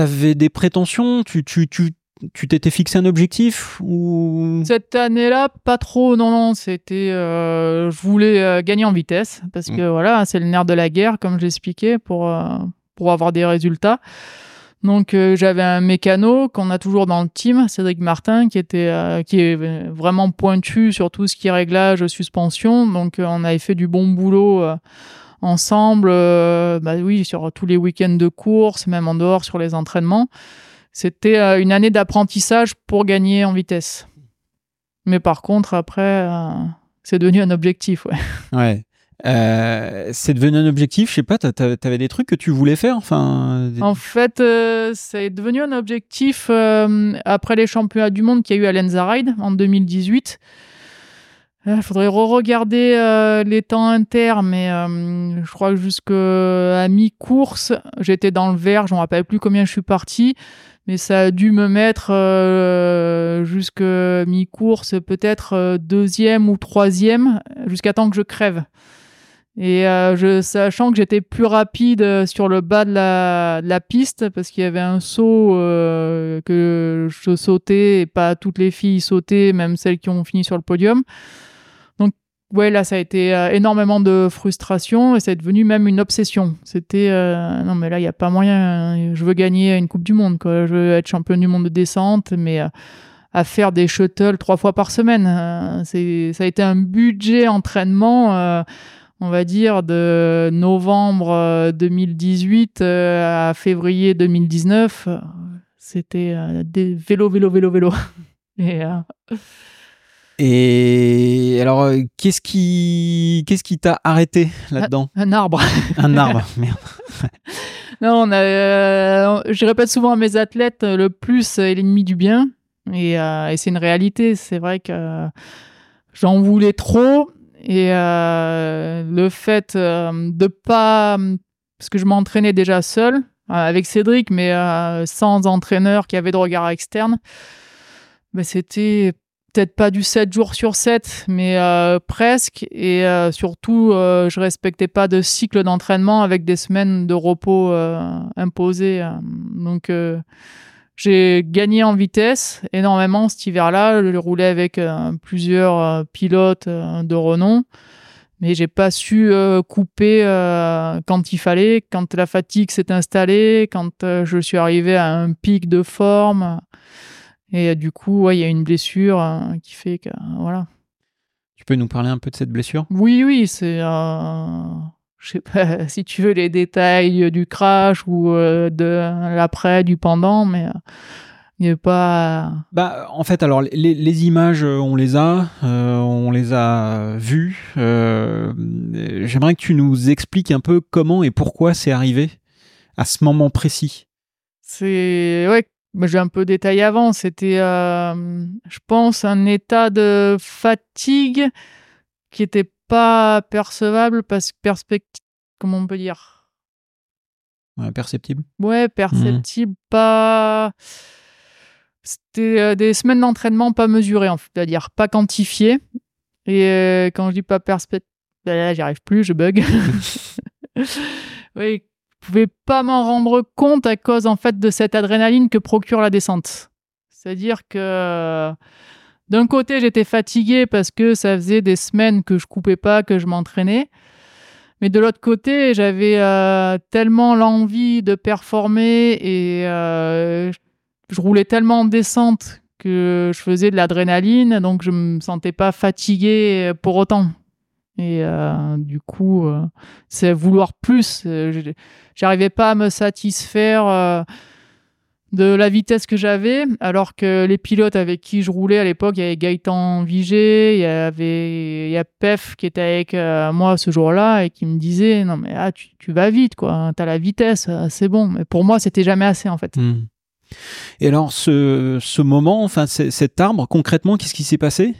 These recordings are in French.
avais des prétentions Tu tu tu tu t'étais fixé un objectif ou? Cette année-là, pas trop. Non, non, c'était. euh, je voulais euh, gagner en vitesse parce que voilà, c'est le nerf de la guerre, comme je l'expliquais, pour euh, pour avoir des résultats. Donc euh, j'avais un mécano qu'on a toujours dans le team, Cédric Martin, qui était euh, qui est vraiment pointu sur tout ce qui est réglage, suspension. Donc euh, on avait fait du bon boulot ensemble. euh, bah oui, sur tous les week-ends de course, même en dehors sur les entraînements. C'était euh, une année d'apprentissage pour gagner en vitesse. Mais par contre, après, euh, c'est devenu un objectif. Ouais. Ouais. Euh, c'est devenu un objectif, je sais pas, t'a- t'a- t'avais des trucs que tu voulais faire, enfin. des- En fait, euh, c'est devenu un objectif euh, après les championnats du monde qu'il y a eu à Lenzerheide en 2018. Il faudrait re-regarder euh, les temps inter, mais euh, je crois que jusqu'à mi-course, j'étais dans le vert, je ne me rappelle plus combien je suis parti, mais ça a dû me mettre euh, jusqu'à mi-course, peut-être deuxième ou troisième, jusqu'à temps que je crève. Et sachant que j'étais plus rapide sur le bas de la, de la piste, parce qu'il y avait un saut que je sautais et pas toutes les filles sautaient, même celles qui ont fini sur le podium. Ouais, là, ça a été euh, énormément de frustration et c'est devenu même une obsession. C'était, euh, non, mais là, il n'y a pas moyen. Je veux gagner une Coupe du Monde, quoi. Je veux être championne du monde de descente, mais. euh, à faire des shuttles trois fois par semaine. C'est, ça a été un budget entraînement on va dire, de novembre euh, 2018 euh, à février 2019, euh, c'était des vélo, vélo, vélo, vélo. Et Et alors, euh, qu'est-ce qui, qu'est-ce qui t'a arrêté là-dedans? Un arbre. Un arbre. Merde. non, on a, euh, je répète souvent à mes athlètes, euh, le plus est l'ennemi du bien. Et, euh, et c'est une réalité. C'est vrai que euh, j'en voulais trop. Et le fait de pas. Parce que je m'entraînais déjà seul, avec Cédric, mais sans entraîneur qui avait de regard externe, ben, c'était peut-être pas du 7 jours sur 7, mais euh, presque. Et euh, surtout, euh, je respectais pas de cycle d'entraînement avec des semaines de repos euh, imposées. Donc, j'ai gagné en vitesse énormément cet hiver-là. Je roulais avec plusieurs pilotes de renom. Mais j'ai pas su couper quand il fallait, quand la fatigue s'est installée, quand je suis arrivé à un pic de forme. Et euh, du coup, ouais, il y a une blessure euh, qui fait que voilà. Tu peux nous parler un peu de cette blessure? Oui, oui, c'est. Euh, je sais pas si tu veux les détails du crash ou euh, de l'après, du pendant, mais euh, il n'y a pas. Bah, en fait, alors les, les images, euh, on les a, euh, on les a vues. Euh, euh, J'aimerais que tu nous expliques un peu comment et pourquoi c'est arrivé à ce moment précis. C'est. Ouais, j'ai un peu détaillé avant. C'était, euh, je pense, un état de fatigue qui n'était pas percevable parce que perspective. Comment on peut dire? Ouais, perceptible. Ouais, perceptible, pas. C'était euh, des semaines d'entraînement pas mesurées, en fait, c'est-à-dire pas quantifiées. Et euh, quand je dis pas perspective, là, j'y arrive plus, je bug. oui, je pouvais pas m'en rendre compte à cause en fait de cette adrénaline que procure la descente. C'est-à-dire que d'un côté, j'étais fatigué parce que ça faisait des semaines que je coupais pas, que je m'entraînais. Mais de l'autre côté, j'avais euh, tellement l'envie de performer et euh, je roulais tellement en descente que je faisais de l'adrénaline, donc je me sentais pas fatigué pour autant. Et euh, du coup, euh, c'est vouloir plus. Euh, J'arrivais pas à me satisfaire de la vitesse que j'avais, alors que les pilotes avec qui je roulais à l'époque, il y avait Gaëtan Vigé, il y avait y a Pef qui était avec moi ce jour-là et qui me disait non mais ah, tu, tu vas vite quoi, t'as la vitesse, c'est bon. Mais pour moi, c'était jamais assez en fait. Hmm. Et alors, ce, ce moment, enfin, cet arbre, concrètement, qu'est-ce qui s'est passé?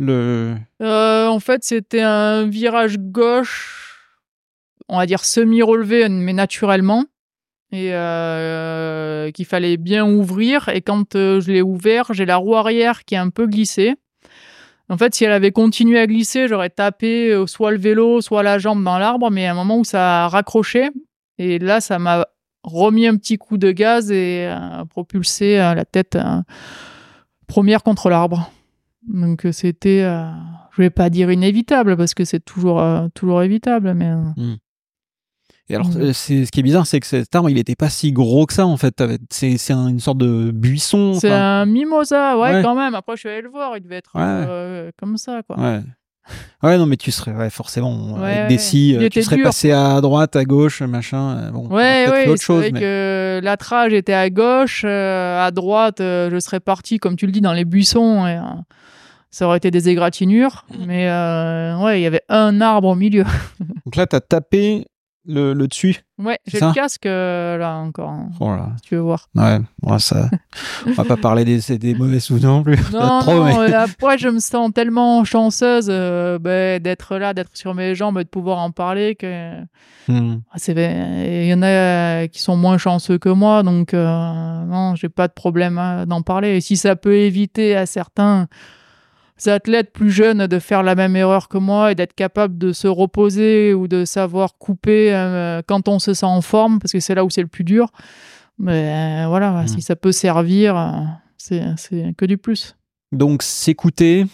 Euh, en fait, c'était un virage gauche, on va dire semi-relevé, mais naturellement, et euh, qu'il fallait bien ouvrir. Et quand euh, je l'ai ouvert, j'ai la roue arrière qui est un peu glissée. En fait, si elle avait continué à glisser, j'aurais tapé soit le vélo, soit la jambe dans l'arbre, mais à un moment où ça a raccroché, et là, ça m'a remis un petit coup de gaz et propulsé la tête première contre l'arbre. Donc c'était, je vais pas dire inévitable parce que c'est toujours toujours évitable, mais. Hmm. Et alors, mmh. c'est, ce qui est bizarre, c'est que cet arbre, il n'était pas si gros que ça, en fait. C'est, c'est une sorte de buisson. C'est un mimosa, ouais, quand même. Après, je suis allé le voir, il devait être euh, comme ça, quoi. Ouais. Ouais, non, mais tu serais ouais, forcément avec des scies, euh, tu serais passé à droite, à gauche, machin. Euh, bon, ouais, ouais, autre chose. mais... que l'attrage était à gauche, à droite, je serais parti, comme tu le dis, dans les buissons. Et, ça aurait été des égratignures, mmh. mais ouais, il y avait un arbre au milieu. Donc là, tu as tapé le, dessus. Ouais, j'ai le casque euh, là encore. Hein, oh Si tu veux voir. Ouais, bon, ça. on va pas parler des, des mauvais souvenirs non plus. Non, non, euh, après, je me sens tellement chanceuse euh, ben, d'être là, d'être sur mes jambes et de pouvoir en parler que. Hmm. Ah, il y en a qui sont moins chanceux que moi, donc non, j'ai pas de problème hein, d'en parler. Et si ça peut éviter à certains athlètes plus jeunes de faire la même erreur que moi et d'être capable de se reposer ou de savoir couper euh, quand on se sent en forme, parce que c'est là où c'est le plus dur. Mais euh, voilà, mmh. si ça peut servir, euh, c'est que du plus. Donc s'écouter,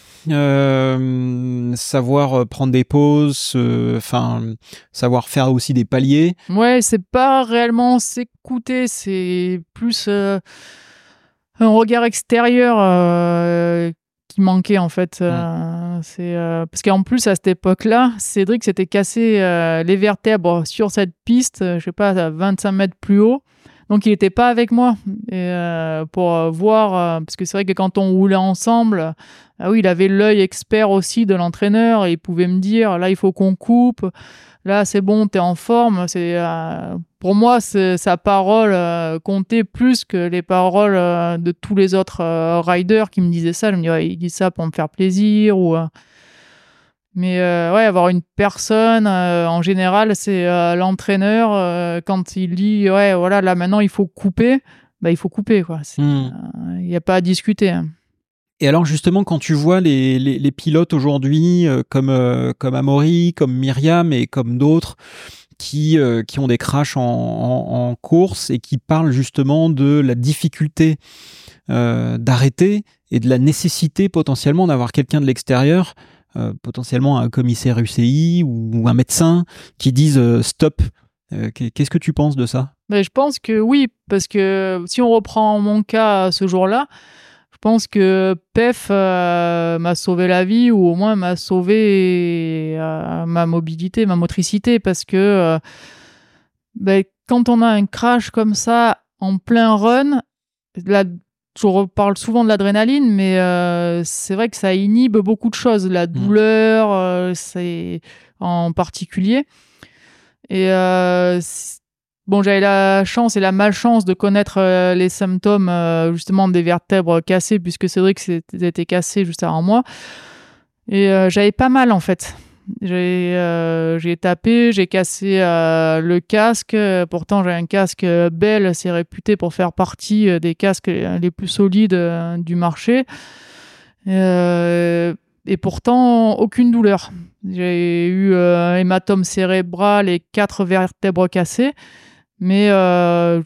savoir prendre des pauses, enfin savoir faire aussi des paliers. Ouais, c'est pas réellement s'écouter, c'est plus un regard extérieur qui manquait en fait. Euh, c'est euh, parce qu'en plus à cette époque-là, Cédric s'était cassé euh, les vertèbres sur cette piste, je sais pas, à 25 mètres plus haut. Donc il n'était pas avec moi et, pour voir parce que c'est vrai que quand on roulait ensemble, ah oui, il avait l'œil expert aussi de l'entraîneur et il pouvait me dire là il faut qu'on coupe là c'est bon, t'es en forme. C'est euh, pour moi sa parole euh, comptait plus que les paroles euh, de tous les autres riders qui me disaient ça. Je me disais, il dit ça pour me faire plaisir ou. mais ouais, avoir une personne, en général, c'est l'entraîneur quand il dit ouais voilà là maintenant il faut couper, bah il faut couper quoi. Hmm. Il n'y a pas à discuter. Hein. Et alors justement, quand tu vois les, pilotes aujourd'hui, euh, comme, euh, comme Amaury, comme Myriam et comme d'autres, qui, euh, qui ont des crashs en, course et qui parlent justement de la difficulté d'arrêter et de la nécessité potentiellement d'avoir quelqu'un de l'extérieur, potentiellement un commissaire UCI ou, un médecin, qui disent stop. Qu'est-ce que tu penses de ça? Ben, Je pense que oui, parce que si on reprend mon cas ce jour-là, pense que PEF euh, m'a sauvé la vie ou au moins m'a sauvé euh, ma mobilité, ma motricité parce que euh, ben, quand on a un crash comme ça en plein run, là, je reparle souvent de l'adrénaline, mais c'est vrai que ça inhibe beaucoup de choses, la mmh. douleur, c'est en particulier. Et Bon, j'avais la chance et la malchance de connaître euh, les symptômes euh, justement des vertèbres cassées, puisque Cédric s'était cassé juste avant moi. Et euh, j'avais pas mal en fait. J'ai tapé, j'ai cassé le casque. Pourtant, j'ai un casque Bell, c'est réputé pour faire partie des casques les plus solides du marché. et pourtant, aucune douleur. J'ai eu un hématome cérébral et quatre vertèbres cassées mais euh,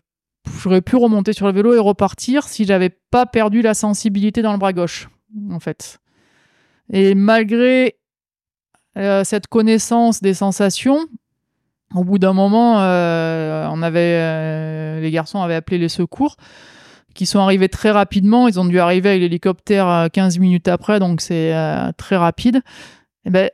j'aurais pu remonter sur le vélo et repartir si j'avais pas perdu la sensibilité dans le bras gauche, en fait. Et malgré euh, cette connaissance des sensations, au bout d'un moment, euh, on avait, les garçons avaient appelé les secours, qui sont arrivés très rapidement. Ils ont dû arriver avec l'hélicoptère 15 minutes après, donc c'est très rapide. Et ben,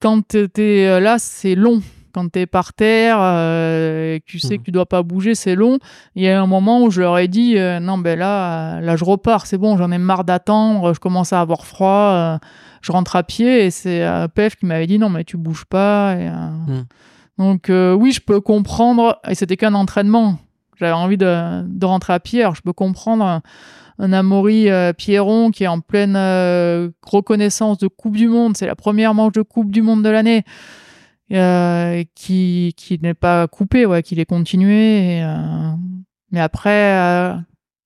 quand tu es là, c'est long quand tu es par terre euh, et que tu sais mmh. que tu dois pas bouger, c'est long. Il y a un moment où je leur ai dit euh, non ben là là je repars, c'est bon, j'en ai marre d'attendre, je commence à avoir froid, euh, je rentre à pied et c'est Pef qui m'avait dit non mais tu bouges pas mmh. Donc oui, je peux comprendre et c'était qu'un entraînement. J'avais envie de, de, rentrer à pied, alors je peux comprendre un, un Amaury Pierron qui est en pleine reconnaissance de Coupe du Monde, c'est la première manche de Coupe du Monde de l'année. Euh, qui, qui n'est pas coupé, ouais, qu'il est continué. Euh, mais après, euh,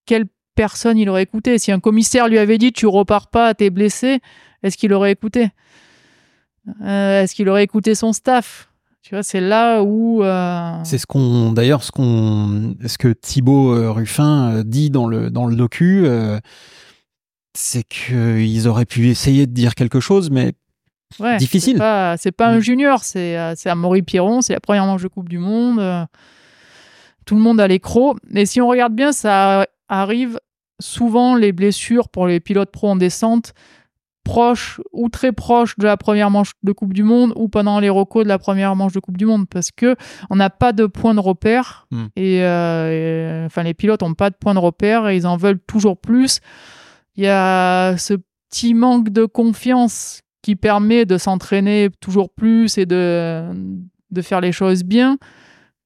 quelle personne il aurait écouté? Si un commissaire lui avait dit tu repars pas, t'es blessé, est-ce qu'il aurait écouté? Est-ce qu'il aurait écouté son staff? Tu vois, c'est là où. C'est ce qu'on, d'ailleurs, ce qu'on, ce que Thibaut Ruffin dit dans le dans le docu, c'est qu'ils auraient pu essayer de dire quelque chose, mais difficile. C'est pas, un mm. junior, c'est c'est Amaury Piron, c'est la première manche de Coupe du Monde. tout le monde a l'écro. Et si on regarde bien, ça arrive souvent les blessures pour les pilotes pro en descente proche ou très proche de la première manche de Coupe du Monde ou pendant les recos de la première manche de Coupe du Monde parce que on n'a pas de point de repère hmm. euh, et, enfin les pilotes n'ont pas de point de repère et ils en veulent toujours plus. Il y a ce petit manque de confiance qui permet de s'entraîner toujours plus et de, de faire les choses bien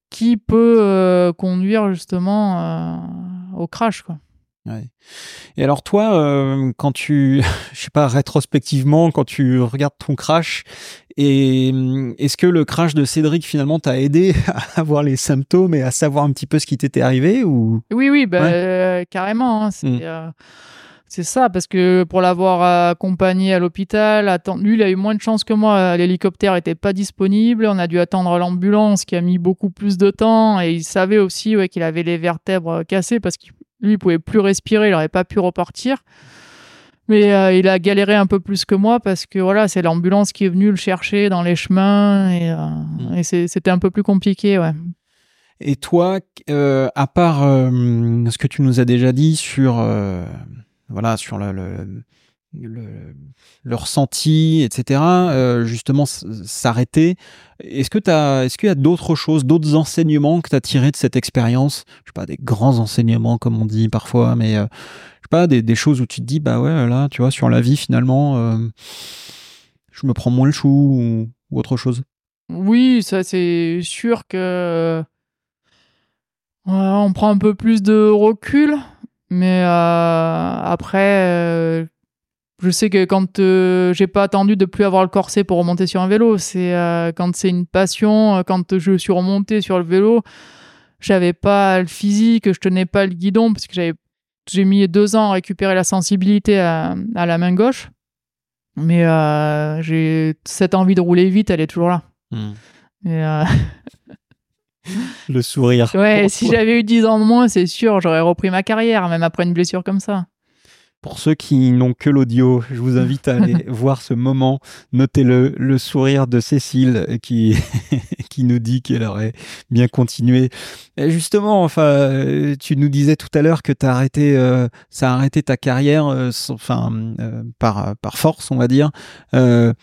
qui peut euh, conduire justement euh, au crash quoi. Et alors toi, euh, quand tu, je sais pas, rétrospectivement, quand tu regardes ton crash, et hum, est-ce que le crash de Cédric finalement t'a aidé à avoir les symptômes et à savoir un petit peu ce qui t'était arrivé ou? Oui, oui, bah, carrément. Hein, mmh. C'est, ça, parce que pour l'avoir accompagné à l'hôpital, lui, il a eu moins de chance que moi. L'hélicoptère n'était pas disponible. On a dû attendre l'ambulance qui a mis beaucoup plus de temps. Et il savait aussi ouais, qu'il avait les vertèbres cassées parce qu'il lui, il pouvait plus respirer, il n'aurait pas pu repartir. Mais euh, il a galéré un peu plus que moi parce que voilà, c'est l'ambulance qui est venue le chercher dans les chemins et, euh, mm. c'était un peu plus compliqué, ouais. Et toi, euh, à part ce que tu nous as déjà dit sur voilà sur le le, ressenti, etc., euh, justement s'arrêter. Est-ce que est-ce qu'il y a d'autres choses, d'autres enseignements que tu as tirés de cette expérience? Je sais pas, des grands enseignements, comme on dit parfois, mais euh, je sais pas, des, choses où tu te dis, bah ouais, là, tu vois, sur la vie, finalement, euh, je me prends moins le chou ou, ou autre chose. Oui, ça, c'est sûr que. on prend un peu plus de recul, mais après je sais que quand euh, j'ai pas attendu de plus avoir le corset pour remonter sur un vélo, c'est euh, quand c'est une passion, euh, quand je suis remonté sur le vélo, j'avais pas le physique, je tenais pas le guidon parce que j'avais j'ai mis deux ans à récupérer la sensibilité à, la main gauche, mais j'ai cette envie de rouler vite, elle est toujours là. Hmm. le sourire. Ouais, si j'avais eu 10 ans de moins, c'est sûr, j'aurais repris ma carrière, même après une blessure comme ça. Pour ceux qui n'ont que l'audio, je vous invite à aller voir ce moment. Notez le, sourire de Cécile qui, qui nous dit qu'elle aurait bien continué. Et justement, enfin, tu nous disais tout à l'heure que as arrêté, euh, ça a arrêté ta carrière, euh, enfin, euh, par, par force, on va dire. je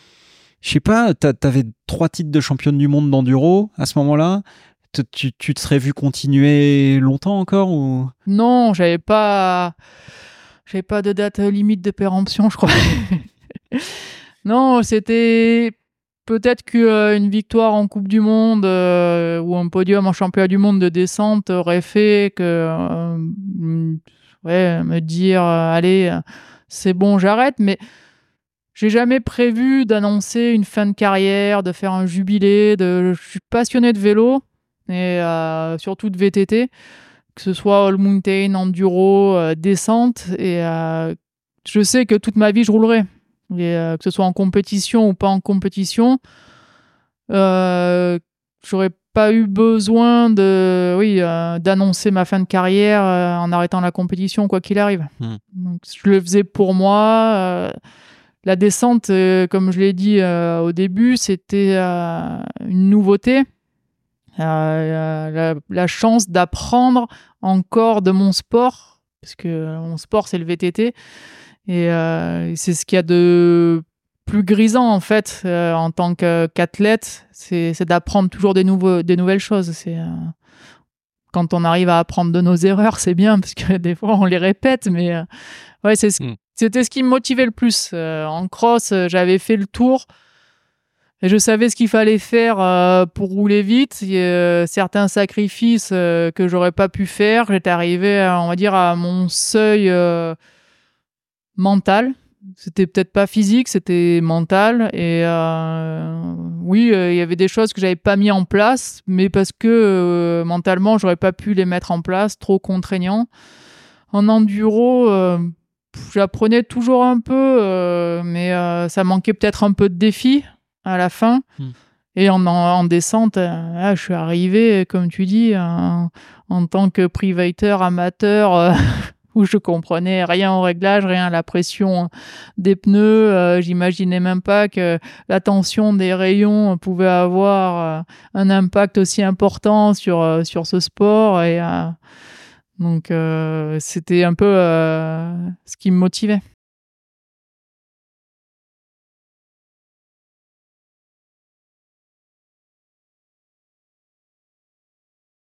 sais pas, tu avais trois titres de championne du monde d'enduro à ce moment-là. Tu, te serais vu continuer longtemps encore ou? Non, j'avais pas j'avais pas de date limite de péremption, je crois. non, c'était peut-être qu'une euh, victoire en Coupe du Monde euh, ou un podium en championnat du monde de descente aurait fait que euh, ouais, me dire allez, c'est bon, j'arrête. Mais j'ai jamais prévu d'annoncer une fin de carrière, de faire un jubilé. De... Je suis passionné de vélo et surtout de VTT que ce soit all mountain, enduro, euh, descente. Et euh, je sais que toute ma vie, je roulerai. Et, euh, que ce soit en compétition ou pas en compétition, j'aurais pas eu besoin de, oui, d'annoncer ma fin de carrière en arrêtant la compétition, quoi qu'il arrive. Hmm. Donc, je le faisais pour moi. la descente, comme je l'ai dit au début, c'était une nouveauté. Euh, la, chance d'apprendre encore de mon sport, parce que mon sport c'est le VTT, et euh, c'est ce qu'il y a de plus grisant en fait euh, en tant qu'athlète, c'est d'apprendre toujours des, nouveaux, des nouvelles choses. C'est quand on arrive à apprendre de nos erreurs, c'est bien parce que des fois on les répète, mais ouais, hmm. c'était ce qui me motivait le plus. en cross, j'avais fait le tour et je savais ce qu'il fallait faire euh, pour rouler vite. Y a certains sacrifices euh, que j'aurais pas pu faire. J'étais arrivé, on va dire, à mon seuil euh, mental. C'était peut-être pas physique, c'était mental. Et oui, il y avait des choses que j'avais pas mis en place, mais parce que mentalement, j'aurais pas pu les mettre en place, trop contraignant. En enduro, j'apprenais toujours un peu, mais ça manquait peut-être un peu de défi à la fin. Hmm. Et en, en, descente, je suis arrivé, comme tu dis, en, en tant que privateur amateur où je comprenais rien au réglage, rien à la pression des pneus. Euh, J'imaginais même pas que la tension des rayons pouvait avoir euh, un impact aussi important sur euh, sur ce sport et euh, donc c'était un peu ce qui me motivait.